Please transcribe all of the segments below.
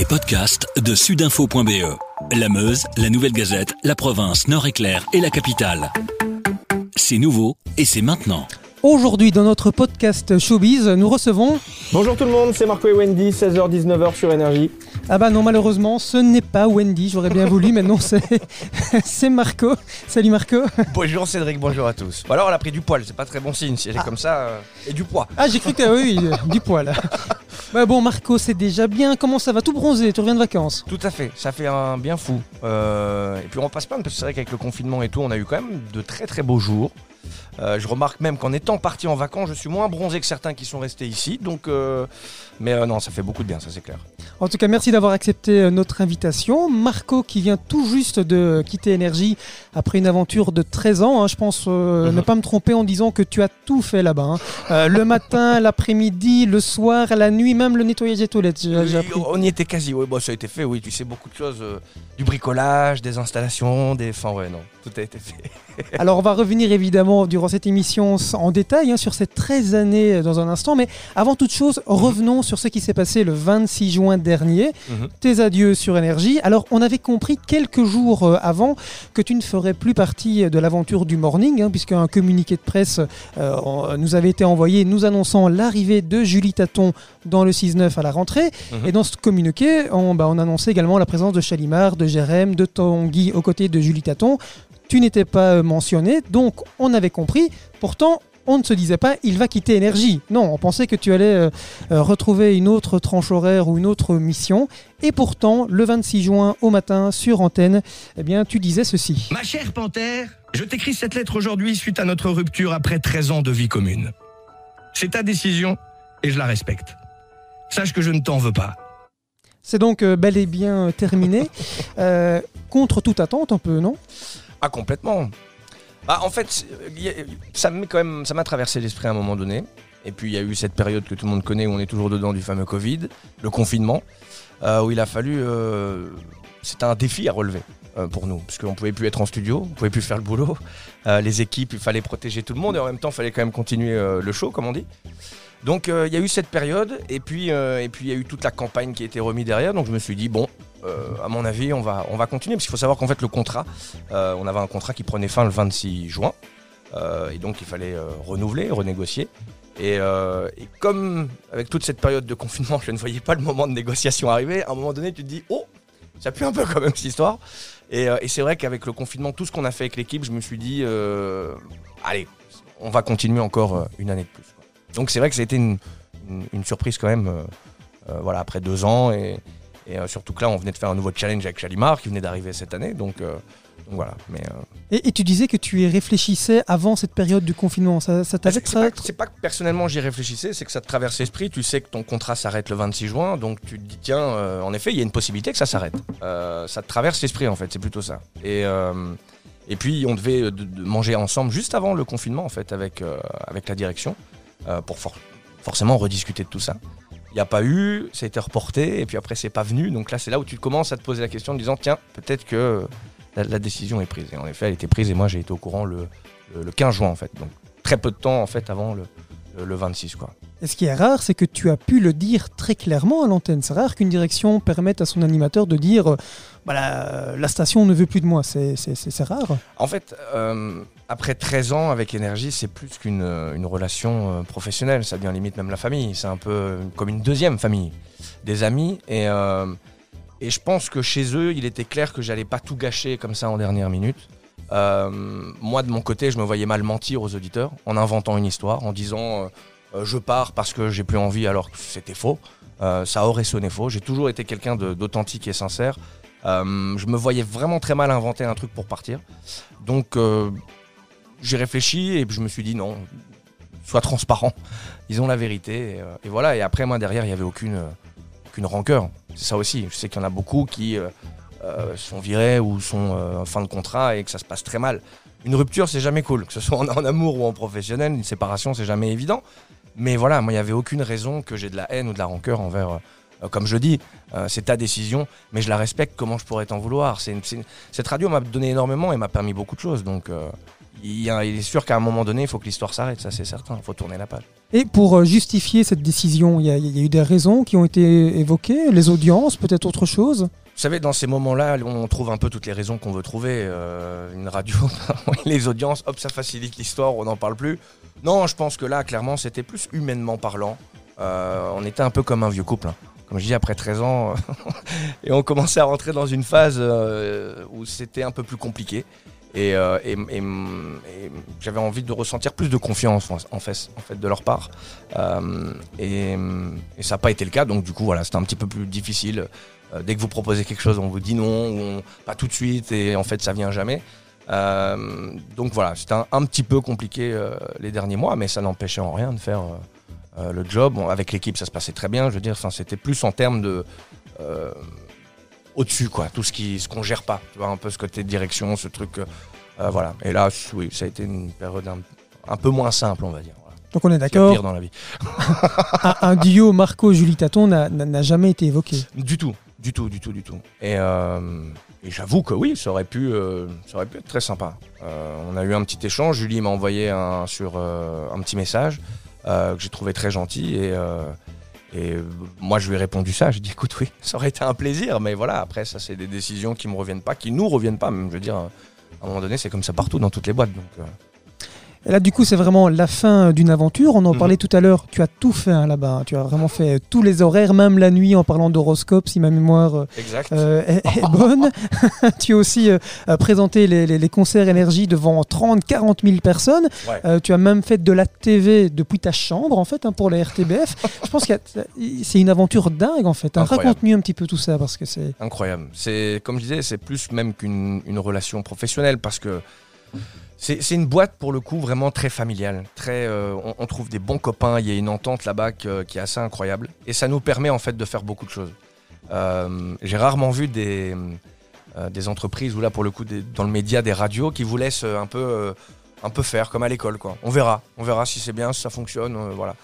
Les podcasts de sudinfo.be. La Meuse, la Nouvelle Gazette, la province Nord-Éclair et la capitale. C'est nouveau et c'est maintenant. Aujourd'hui, dans notre podcast Showbiz, nous recevons. Bonjour tout le monde, c'est Marco et Wendy, 16h-19h sur Énergie. Ah bah non, malheureusement, ce n'est pas Wendy, j'aurais bien voulu, mais non, c'est c'est Marco. Salut Marco. Bonjour Cédric, bonjour à tous. Bon alors elle a pris du poil, c'est pas très bon signe si elle est comme ça. euh, et du poids. Ah, j'ai cru que oui, oui, du poil. Bah bon, Marco, c'est déjà bien. Comment ça va? Tout bronzé, tu reviens de vacances? Tout à fait, ça fait un bien fou. Euh, et puis on passe pas parce que c'est vrai qu'avec le confinement et tout, on a eu quand même de très très beaux jours. Euh, je remarque même qu'en étant parti en vacances, je suis moins bronzé que certains qui sont restés ici. Donc, euh, mais euh, non, ça fait beaucoup de bien, ça c'est clair. En tout cas, merci d'avoir accepté notre invitation. Marco, qui vient tout juste de quitter Énergie après une aventure de 13 ans, hein, je pense euh, ne pas me tromper en disant que tu as tout fait là-bas. hein. Le matin, l'après-midi, le soir, la nuit, même le nettoyage des toilettes. Oui, on y était quasi. Oui, bon, ça a été fait. Oui, tu sais beaucoup de choses, du bricolage, des installations, des. Enfin ouais, non, tout a été fait. Alors, on va revenir évidemment durant cette émission en détail hein, sur ces 13 années euh, dans un instant. Mais avant toute chose, revenons sur ce qui s'est passé le 26 juin dernier. Mhm. Tes adieux sur Énergie. Alors, on avait compris quelques jours euh, avant que tu ne ferais plus partie de l'aventure du morning, hein, puisqu'un communiqué de presse euh, nous avait été envoyé nous annonçant l'arrivée de Julie Taton dans le 6-9 à la rentrée. Mhm. Et dans ce communiqué, on, bah, on annonçait également la présence de Chalimard, de Jérém, de Tanguy aux côtés de Julie Taton. Tu n'étais pas euh, mentionné, donc on avait compris. Pourtant, on ne se disait pas il va quitter Énergie. Non, on pensait que tu allais euh, euh, retrouver une autre tranche horaire ou une autre mission. Et pourtant, le 26 juin au matin sur antenne, eh bien, tu disais ceci. Ma chère Panthère, je t'écris cette lettre aujourd'hui suite à notre rupture après 13 ans de vie commune. C'est ta décision et je la respecte. Sache que je ne t'en veux pas. C'est donc euh, bel et bien terminé. Euh, contre toute attente, un peu, non? Ah complètement. Ah, en fait, ça m'a traversé l'esprit à un moment donné. Et puis il y a eu cette période que tout le monde connaît où on est toujours dedans du fameux Covid, le confinement, euh, où il a fallu, euh, c'était un défi à relever euh, pour nous, parce qu'on pouvait plus être en studio, on pouvait plus faire le boulot. Les équipes, il fallait protéger tout le monde et en même temps, il fallait quand même continuer le show, comme on dit. Donc il y a eu cette période et puis il y a eu toute la campagne qui a été remise derrière. Donc je me suis dit bon, à mon avis, on va on va continuer parce qu'il faut savoir qu'en fait le contrat, on avait un contrat qui prenait fin le 26 juin et donc il fallait renouveler, renégocier. Et, euh, et comme avec toute cette période de confinement, je ne voyais pas le moment de négociation arriver, à un moment donné, tu te dis oh, ça pue un peu quand même cette histoire. Et, euh, c'est vrai qu'avec le confinement, tout ce qu'on a fait avec l'équipe, je me suis dit euh, allez, on va continuer encore une année de plus. Donc c'est vrai que ça a été une, surprise quand même, voilà, après deux ans. Et, surtout que là, on venait de faire un nouveau challenge avec Chalimar qui venait d'arriver cette année. Donc voilà. Mais euh, et, et tu disais que tu y réfléchissais avant cette période du confinement. Ça, ça t'avait c'est pas, c'est pas que personnellement j'y réfléchissais, c'est que ça te traverse l'esprit. Tu sais que ton contrat s'arrête le 26 juin, donc tu te dis tiens, euh, en effet, il y a une possibilité que ça s'arrête. Euh, ça te traverse l'esprit en fait, c'est plutôt ça. Et et puis on devait de- de manger ensemble juste avant le confinement en fait avec avec la direction pour for- forcément rediscuter de tout ça. Il n'y a pas eu, ça a été reporté et puis après c'est pas venu. Donc là c'est là où tu commences à te poser la question en disant tiens peut-être que la, la décision est prise. Et en effet elle était prise et moi j'ai été au courant le, le, le 15 juin en fait. Donc très peu de temps en fait avant le, le, le 26 quoi. Et ce qui est rare, c'est que tu as pu le dire très clairement à l'antenne. C'est rare qu'une direction permette à son animateur de dire euh, voilà, la station ne veut plus de moi. C'est- rare. En fait, euh, après 13 ans avec Énergie, c'est plus qu'une euh, une relation professionnelle, ça devient limite même la famille. C'est un peu comme une deuxième famille, des amis. Et, euh, et je pense que chez eux, il était clair que j'allais pas tout gâcher comme ça en dernière minute. Euh, moi, de mon côté, je me voyais mal mentir aux auditeurs en inventant une histoire, en disant euh, euh, je pars parce que j'ai plus envie alors que c'était faux. Ça aurait sonné faux. J'ai toujours été quelqu'un d'authentique et sincère. Je me voyais vraiment très mal inventer un truc pour partir. Donc j'ai réfléchi et je me suis dit non, sois transparent, disons la vérité. Et, et voilà, et après moi derrière il n'y avait aucune, aucune rancœur. C'est ça aussi, je sais qu'il y en a beaucoup qui euh, euh, sont virés ou sont euh, en fin de contrat et que ça se passe très mal. Une rupture c'est jamais cool, que ce soit en, amour ou en professionnel, une séparation c'est jamais évident. Mais voilà, moi il n'y avait aucune raison que j'ai de la haine ou de la rancœur envers... comme je dis, c'est ta décision, mais je la respecte. Comment je pourrais t'en vouloir Cette radio m'a donné énormément et m'a permis beaucoup de choses. Donc, il, a- il est sûr qu'à un moment donné, il faut que l'histoire s'arrête. Ça, c'est certain. Il faut tourner la page. Et pour euh, justifier cette décision, il y, a- eu des raisons qui ont été évoquées, les audiences, peut-être autre chose? Vous savez, dans ces moments-là, on trouve un peu toutes les raisons qu'on veut trouver. Euh, une radio, les audiences, hop, ça facilite l'histoire, on n'en parle plus. Non, je pense que là, clairement, c'était plus humainement parlant. Euh, on était un peu comme un vieux couple. hein. Comme je dis, après 13 ans, et on commençait à rentrer dans une phase où c'était un peu plus compliqué. Et, euh, et- j'avais envie de ressentir plus de confiance en, fait, de leur part. Euh, et, ça n'a pas été le cas, donc du coup, voilà, c'était un petit peu plus difficile. Euh, dès que vous proposez quelque chose, on vous dit non, pas tout de suite, et en fait, ça vient jamais. Donc voilà, c'était un, petit peu compliqué les derniers mois, mais ça n'empêchait en rien de faire le job. Avec l'équipe, ça se passait très bien. Je veux dire, c'était plus en termes de au-dessus, quoi, tout ce qui, ce qu'on gère pas. Tu vois, un peu ce côté de direction, ce truc. euh, euh, voilà. Et là, oui, ça a été une période un, un peu moins simple, on va dire. Voilà. Donc on est d'accord, pire dans la vie. un, un duo Marco-Julie Taton n'a- jamais été évoqué. Du tout, du tout, du tout, du tout. Et, euh, et j'avoue que oui, ça aurait pu, euh, ça aurait pu être très sympa. On a eu un petit échange. Julie m'a envoyé un, sur un petit message que j'ai trouvé très gentil et et moi je lui ai répondu ça. J'ai dit écoute oui, ça aurait été un plaisir, mais voilà. Après ça c'est des décisions qui me reviennent pas, qui nous reviennent pas. Même je veux dire, à un moment donné c'est comme ça partout dans toutes les boîtes. Euh, Et là, du coup, c'est vraiment la fin d'une aventure. On en Mhm. parlait tout à l'heure. Tu as tout fait hein, là-bas. Tu as vraiment fait tous les horaires, même la nuit, en parlant d'horoscope, si ma mémoire euh, euh, est, est bonne. tu as aussi euh, présenté les, les- les concerts énergie devant 30, 40 000 personnes. Ouais. Euh, tu as même fait de la TV depuis ta chambre, en fait, hein, pour la RTBF. Je pense que c'est une aventure dingue, en fait. hein. Raconte-nous un petit peu tout ça, parce que c'est. Incroyable. C'est comme je disais, c'est plus même qu'une une relation professionnelle parce que c'est une boîte pour le coup vraiment très familiale. Très, euh, on, trouve des bons copains. Il y a une entente là-bas qui est assez incroyable et ça nous permet en fait de faire beaucoup de choses. Euh, J'ai rarement vu des euh, des entreprises ou là pour le coup dans le média des radios qui vous laissent un peu un peu faire comme à l'école. On verra, on verra si c'est bien, si ça fonctionne, voilà.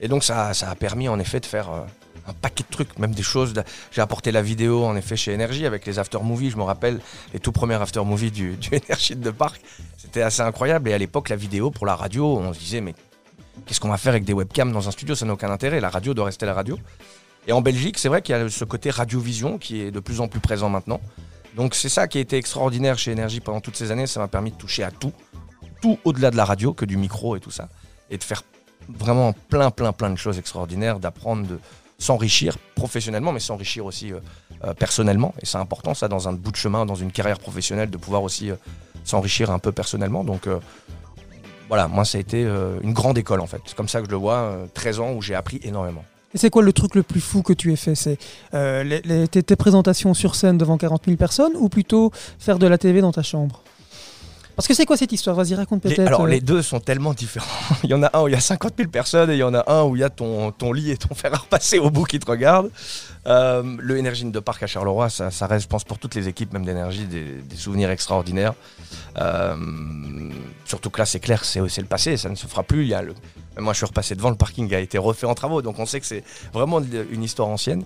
Et donc ça, ça a permis en effet de faire un paquet de trucs, même des choses. J'ai apporté la vidéo en effet chez Energy avec les after movies. Je me rappelle les tout premiers after movies du, du Energy de Parc. C'était assez incroyable. Et à l'époque, la vidéo pour la radio, on se disait mais qu'est-ce qu'on va faire avec des webcams dans un studio? Ça n'a aucun intérêt. La radio doit rester la radio. Et en Belgique, c'est vrai qu'il y a ce côté radiovision qui est de plus en plus présent maintenant. Donc c'est ça qui a été extraordinaire chez Energy pendant toutes ces années. Ça m'a permis de toucher à tout, tout au-delà de la radio, que du micro et tout ça, et de faire vraiment plein, plein, plein de choses extraordinaires, d'apprendre, de s'enrichir professionnellement, mais s'enrichir aussi euh, euh, personnellement. Et c'est important, ça, dans un bout de chemin, dans une carrière professionnelle, de pouvoir aussi euh, s'enrichir un peu personnellement. Donc voilà, moi, ça a été une grande école, en fait. C'est comme ça que je le vois, euh, 13 ans où j'ai appris énormément. Et c'est quoi le truc le plus fou que tu aies fait? C'est tes, tes présentations sur scène devant 40 000 personnes ou plutôt faire de la TV dans ta chambre? Parce que c'est quoi cette histoire? Vas-y, raconte peut-être. alors, euh, les deux sont tellement différents. il y en a un où il y a 50 000 personnes et il y en a un où il y a ton, ton lit et ton fer à repasser au bout qui te regarde. Euh, le Énergie de Parc à Charleroi, ça, ça reste, je pense, pour toutes les équipes, même d'énergie, des, des souvenirs extraordinaires. Euh, surtout que là, c'est clair, c'est le passé, ça ne se fera plus. Il y a le, moi, je suis repassé devant, le parking a été refait en travaux, donc on sait que c'est vraiment une histoire ancienne.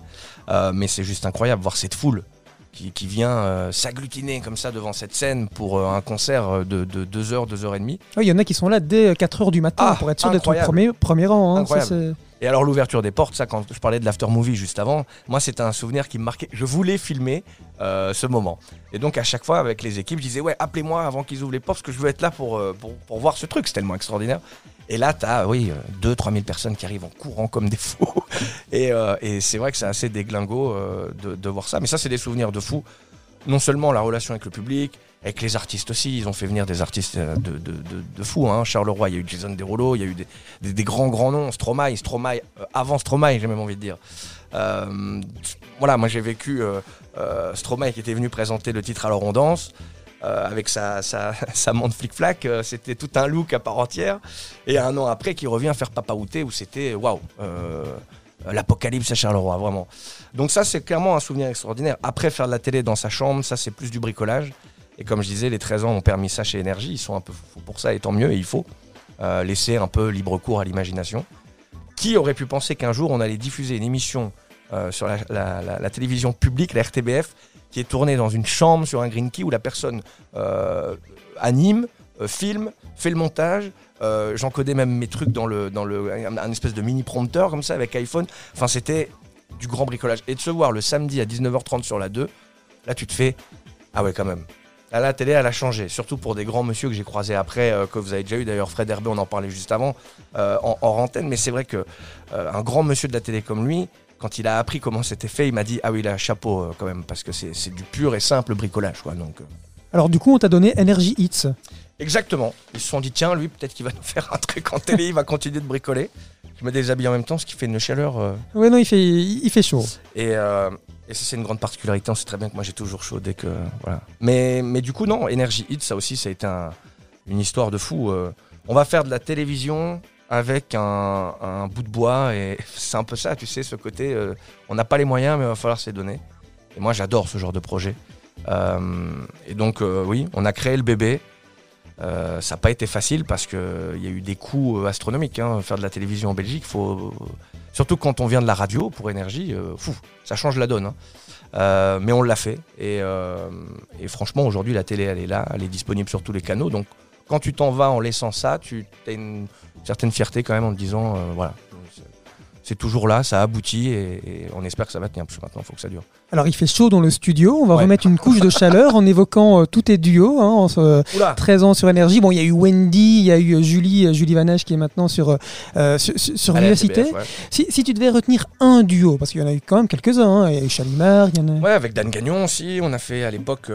Euh, mais c'est juste incroyable, voir cette foule qui, qui vient euh, s'agglutiner comme ça devant cette scène pour euh, un concert de 2 heures, 2 heures et demie. Il y en a qui sont là dès 4h du matin Ah, pour être sûr d'être au premier, premier rang. hein. Ça, Et alors l'ouverture des portes, ça quand je parlais de l'after movie juste avant, moi c'était un souvenir qui me marquait. Je voulais filmer euh, ce moment. Et donc à chaque fois avec les équipes, je disais ouais appelez-moi avant qu'ils ouvrent les portes parce que je veux être là pour, euh, pour, pour voir ce truc, c'est tellement extraordinaire. Et là t'as oui 2-3 000 personnes qui arrivent en courant comme des fous. Et, euh, et c'est vrai que c'est assez déglingo euh, de, de voir ça. Mais ça c'est des souvenirs de fous. Non seulement la relation avec le public, avec les artistes aussi, ils ont fait venir des artistes euh, de, de, de, fous. Hein. Charleroi, il y a eu Jason Derulo, il y a eu des, des, des grands grands noms, Stromae, Stromae, euh, avant Stromae, j'ai même envie de dire. Euh, voilà, moi j'ai vécu euh, euh, Stromae qui était venu présenter le titre Alors on danse. Euh, avec sa, sa, sa montre flic-flac, euh, c'était tout un look à part entière. Et un an après, qui revient faire Papa Outé, où c'était waouh, euh, l'apocalypse à Charleroi, vraiment. Donc, ça, c'est clairement un souvenir extraordinaire. Après, faire de la télé dans sa chambre, ça, c'est plus du bricolage. Et comme je disais, les 13 ans ont permis ça chez Énergie. Ils sont un peu fous pour ça, et tant mieux, et il faut laisser un peu libre cours à l'imagination. Qui aurait pu penser qu'un jour, on allait diffuser une émission sur la- la télévision publique, la RTBF, qui est tournée dans une chambre sur un green key où la personne euh, anime, euh, filme, fait le montage, Euh, J'encodais même mes trucs dans le dans un, espèce de mini prompteur comme ça avec iPhone. Enfin, c'était du grand bricolage. Et de se voir le samedi à 19h30 sur la 2, là, tu te fais ah ouais, quand même. La télé, elle a changé. Surtout pour des grands monsieur que j'ai croisés après, que vous avez déjà eu. D'ailleurs, Fred Herbet, on en parlait juste avant, en, en antenne. Mais c'est vrai que un grand monsieur de la télé comme lui, quand il a appris comment c'était fait, il m'a dit Ah oui, là, chapeau euh, quand même, parce que c'est du pur et simple bricolage. Quoi, donc, euh. Alors du coup, on t'a donné Energy Hits. Exactement. Ils se sont dit Tiens, lui, peut-être qu'il va nous faire un truc en télé, il va continuer de bricoler. Je me déshabille en même temps, ce qui fait une chaleur. euh, Ouais, non, il fait, il fait chaud. Et, euh, et ça, c'est une grande particularité. On sait très bien que moi, j'ai toujours chaud dès que. Voilà. Mais, mais du coup, non, Energy Hit, ça aussi, ça a été un- une histoire de fou. Euh, on va faire de la télévision avec un, bout de bois. Et c'est un peu ça, tu sais, ce côté. euh, on n'a pas les moyens, mais il va falloir se donner. Et moi, j'adore ce genre de projet. Euh, et donc, euh, oui, on a créé le bébé. Ça n'a pas été facile parce qu'il y a eu des coûts astronomiques. hein. Faire de la télévision en Belgique, faut, surtout quand on vient de la radio pour énergie, fou, ça change la donne. hein. Mais on l'a fait. Et, et franchement, aujourd'hui, la télé, elle est là, elle est disponible sur tous les canaux. Donc, quand tu t'en vas en laissant ça, tu as une certaine fierté quand même en disant, euh, voilà, c'est- c'est toujours là, ça aboutit et, et on espère que ça va tenir. Parce que maintenant, il faut que ça dure. Alors il fait chaud dans le studio. On va Ouais. remettre une couche de chaleur en évoquant euh, tous tes duos. Hein, en ce- Oula 13 ans sur énergie. Bon, il y a eu Wendy, il y a eu euh, Julie, euh, Julie Vanache qui est maintenant sur, euh, sur, sur- ouais. Si, si tu devais retenir un duo, parce qu'il y en a eu quand même quelques-uns, hein. il y a eu Chalimar, il y en a. Ouais, avec Dan Gagnon aussi, on a fait à l'époque.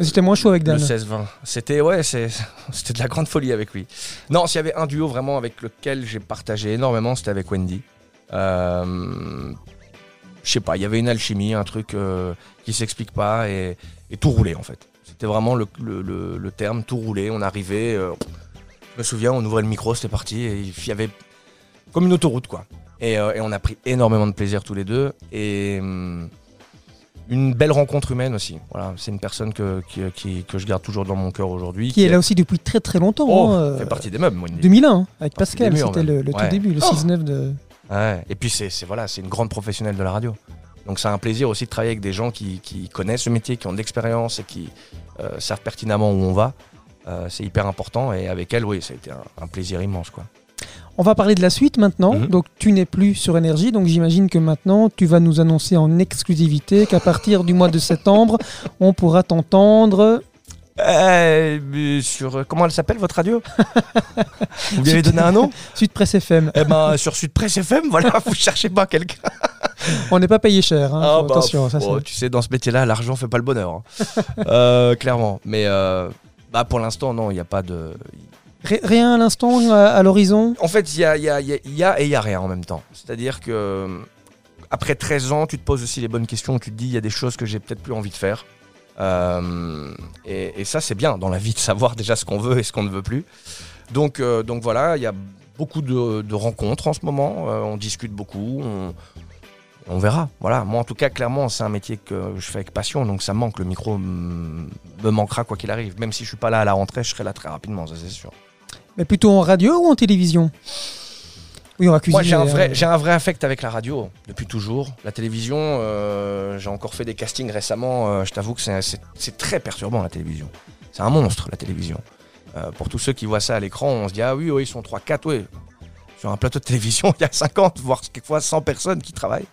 C'était moins chaud avec Dan. Le 16-20. C'était ouais, c'était de la grande folie avec lui. Non, s'il y avait un duo vraiment avec lequel j'ai partagé énormément, c'était avec Wendy. Euh, je sais pas, il y avait une alchimie, un truc euh, qui s'explique pas et, et tout roulait en fait. C'était vraiment le, le- le- le terme, tout roulait. On arrivait, euh, je me souviens, on ouvrait le micro, c'était parti et il y avait comme une autoroute quoi. Et, euh, et on a pris énormément de plaisir tous les deux et hum, une belle rencontre humaine aussi. Voilà, c'est une personne que, qui- que je garde toujours dans mon cœur aujourd'hui. Qui est là aussi depuis très très longtemps. Oh, hein, euh, fait partie des meubles, Wendy. 2001, hein, avec Pascal, c'était le, le Ouais. tout début, le Oh 6-9 de. Ouais. Et puis c'est voilà, c'est une grande professionnelle de la radio. Donc c'est un plaisir aussi de travailler avec des gens qui, qui connaissent le métier, qui ont de l'expérience et qui euh, savent pertinemment où on va. Euh, c'est hyper important et avec elle, oui, ça a été un, un plaisir immense. Quoi. On va parler de la suite maintenant. Mhm. Donc tu n'es plus sur énergie, donc j'imagine que maintenant tu vas nous annoncer en exclusivité qu'à partir du mois de septembre, on pourra t'entendre. Euh, mais sur, euh, comment elle s'appelle votre radio? Vous lui avez donné un nom? Sud Presse FM. Eh ben sur Sud Presse FM, voilà, vous cherchez pas quelqu'un. On n'est pas payé cher. hein, Ah, bah, attention, ça, Oh, c'est- tu sais, dans ce métier-là, l'argent fait pas le bonheur. hein. Euh, clairement. Mais euh, bah, pour l'instant, non, il n'y a pas de. Ri- Rien à l'instant, à, l'horizon? En fait, il y a, il y, a, il y a- il y a et il y a rien en même temps. C'est-à-dire que euh, après 13 ans, tu te poses aussi les bonnes questions. Tu te dis, il y a des choses que j'ai peut-être plus envie de faire. Euh, et, ça, c'est bien dans la vie de savoir déjà ce qu'on veut et ce qu'on ne veut plus. Donc, euh, donc voilà, il y a beaucoup de, rencontres en ce moment. Euh, on discute beaucoup. On, verra. Voilà. Moi, en tout cas, clairement, c'est un métier que je fais avec passion. Donc, ça manque. Le micro me manquera quoi qu'il arrive. Même si je suis pas là à la rentrée, je serai là très rapidement, ça c'est sûr. Mais plutôt en radio ou en télévision? Oui, on va cuisiner. Moi, j'ai un, vrai, euh, j'ai un vrai affect avec la radio, depuis toujours. La télévision, euh, j'ai encore fait des castings récemment. euh, je t'avoue que c'est, c'est- c'est très perturbant, la télévision. C'est un monstre, la télévision. Euh, pour tous ceux qui voient ça à l'écran, on se dit Ah oui, oui ils sont 3-4, oui. Sur un plateau de télévision, il y a 50, voire quelquefois 100 personnes qui travaillent.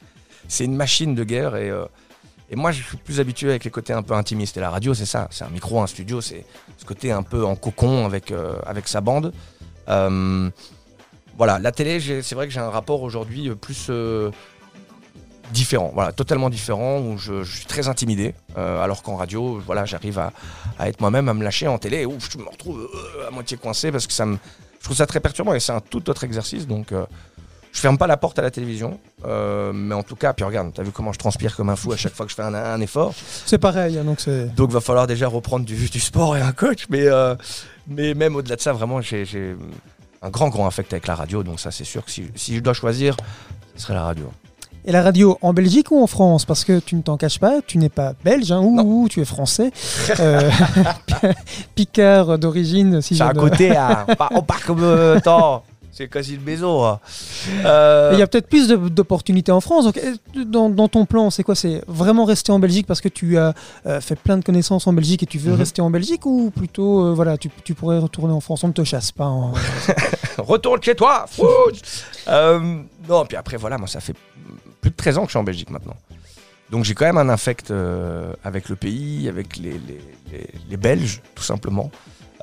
C'est une machine de guerre et. et moi, je suis plus habitué avec les côtés un peu intimistes. Et la radio, c'est ça. C'est un micro, un studio. C'est ce côté un peu en cocon avec, avec sa bande. Voilà, la télé, c'est vrai que j'ai un rapport aujourd'hui euh, plus euh, différent, voilà, totalement différent, où je, je suis très intimidé, euh, alors qu'en radio, voilà, j'arrive à, à être moi-même, à me lâcher en télé, où je me retrouve euh, à moitié coincé parce que ça me, je trouve ça très perturbant et c'est un tout autre exercice, donc je ferme pas la porte à la télévision, euh, mais en tout cas, puis regarde, t'as vu comment je transpire comme un fou à chaque fois que je fais un, un effort, C'est pareil, hein, donc c'est. donc va falloir déjà reprendre du, du sport et un coach, mais, euh, mais même au-delà de ça, vraiment, j'ai un grand, grand affect avec la radio, donc ça c'est sûr que si, si je dois choisir, ce serait la radio. Et la radio en Belgique ou en France? Parce que tu ne t'en caches pas, tu n'es pas belge, hein, ou, tu es français. Euh, Picard d'origine, si C'est je à côté, hein. On part comme attends. C'est quasi le maison. hein. Euh, Il y a peut-être plus d'opportunités en France. Donc, euh, dans, dans ton plan, c'est quoi? C'est vraiment rester en Belgique parce que tu as euh, fait plein de connaissances en Belgique et tu veux Mhm. rester en Belgique ou plutôt, euh, voilà, tu, tu pourrais retourner en France? On ne te chasse pas. en- Retourne chez toi, Euh, Non, puis après, voilà, moi, ça fait plus de 13 ans que je suis en Belgique maintenant. Donc j'ai quand même un affect euh, avec le pays, avec les, les- les- les Belges, tout simplement.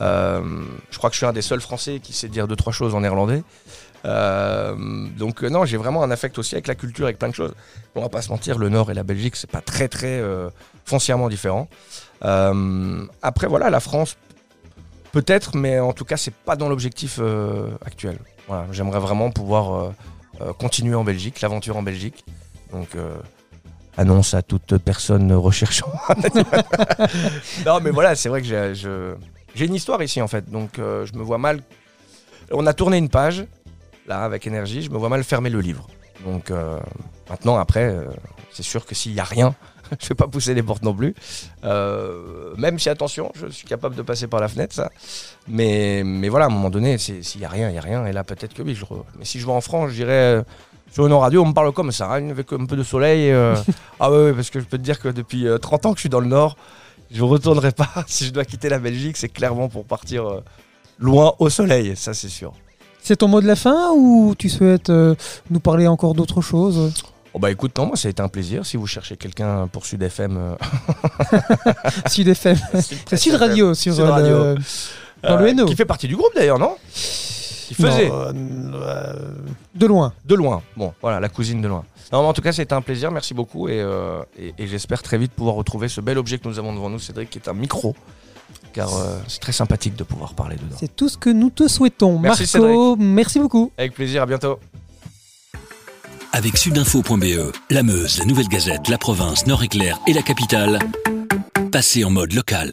Euh, je crois que je suis un des seuls Français qui sait dire deux, trois choses en néerlandais. Euh, donc euh, non, j'ai vraiment un affect aussi avec la culture, avec plein de choses. On va pas se mentir, le Nord et la Belgique, c'est pas très très foncièrement différent. Après voilà, la France, peut-être, mais en tout cas, c'est pas dans l'objectif actuel. J'aimerais vraiment pouvoir continuer en Belgique, l'aventure en Belgique. Donc annonce à toute personne recherchant. non, mais voilà, c'est vrai que je- j'ai une histoire ici en fait, donc euh, je me vois mal. On a tourné une page là avec énergie, je me vois mal fermer le livre. Donc euh, maintenant, après, euh, c'est sûr que s'il y a rien, je vais pas pousser les portes non plus. Même si attention, je suis capable de passer par la fenêtre, ça. Mais, mais voilà, à un moment donné, s'il y a rien, il y a rien. Et là, peut-être que oui. Je re- Mais si je vais en France, je dirais sur une radio, on me parle comme ça, hein, avec un peu de soleil. euh. ah ouais, ouais, parce que je peux te dire que depuis euh, 30 ans que je suis dans le Nord, je ne retournerai pas. si je dois quitter la Belgique, c'est clairement pour partir euh, loin au soleil, ça c'est sûr. C'est ton mot de la fin ou tu souhaites euh, nous parler encore d'autre chose Oh bah écoute, non, moi ça a été un plaisir. Si vous cherchez quelqu'un pour Sud FM, euh, Sud FM. C'est Sud Radio sur Sud Radio. dans le Hainaut. qui fait partie du groupe d'ailleurs, non? Qui faisait Non, euh, euh, de loin. de loin. Bon, voilà, la cousine de loin. Non, mais en tout cas, c'était un plaisir. Merci beaucoup et, euh, et- et j'espère très vite pouvoir retrouver ce bel objet que nous avons devant nous, Cédric, qui est un micro. Car euh, c'est très sympathique de pouvoir parler dedans. C'est tout ce que nous te souhaitons. Merci, Marco, merci beaucoup. Avec plaisir, à bientôt. Avec sudinfo.be, la Meuse, la Nouvelle Gazette, la province, Nord-Éclair et la capitale, passez en mode local.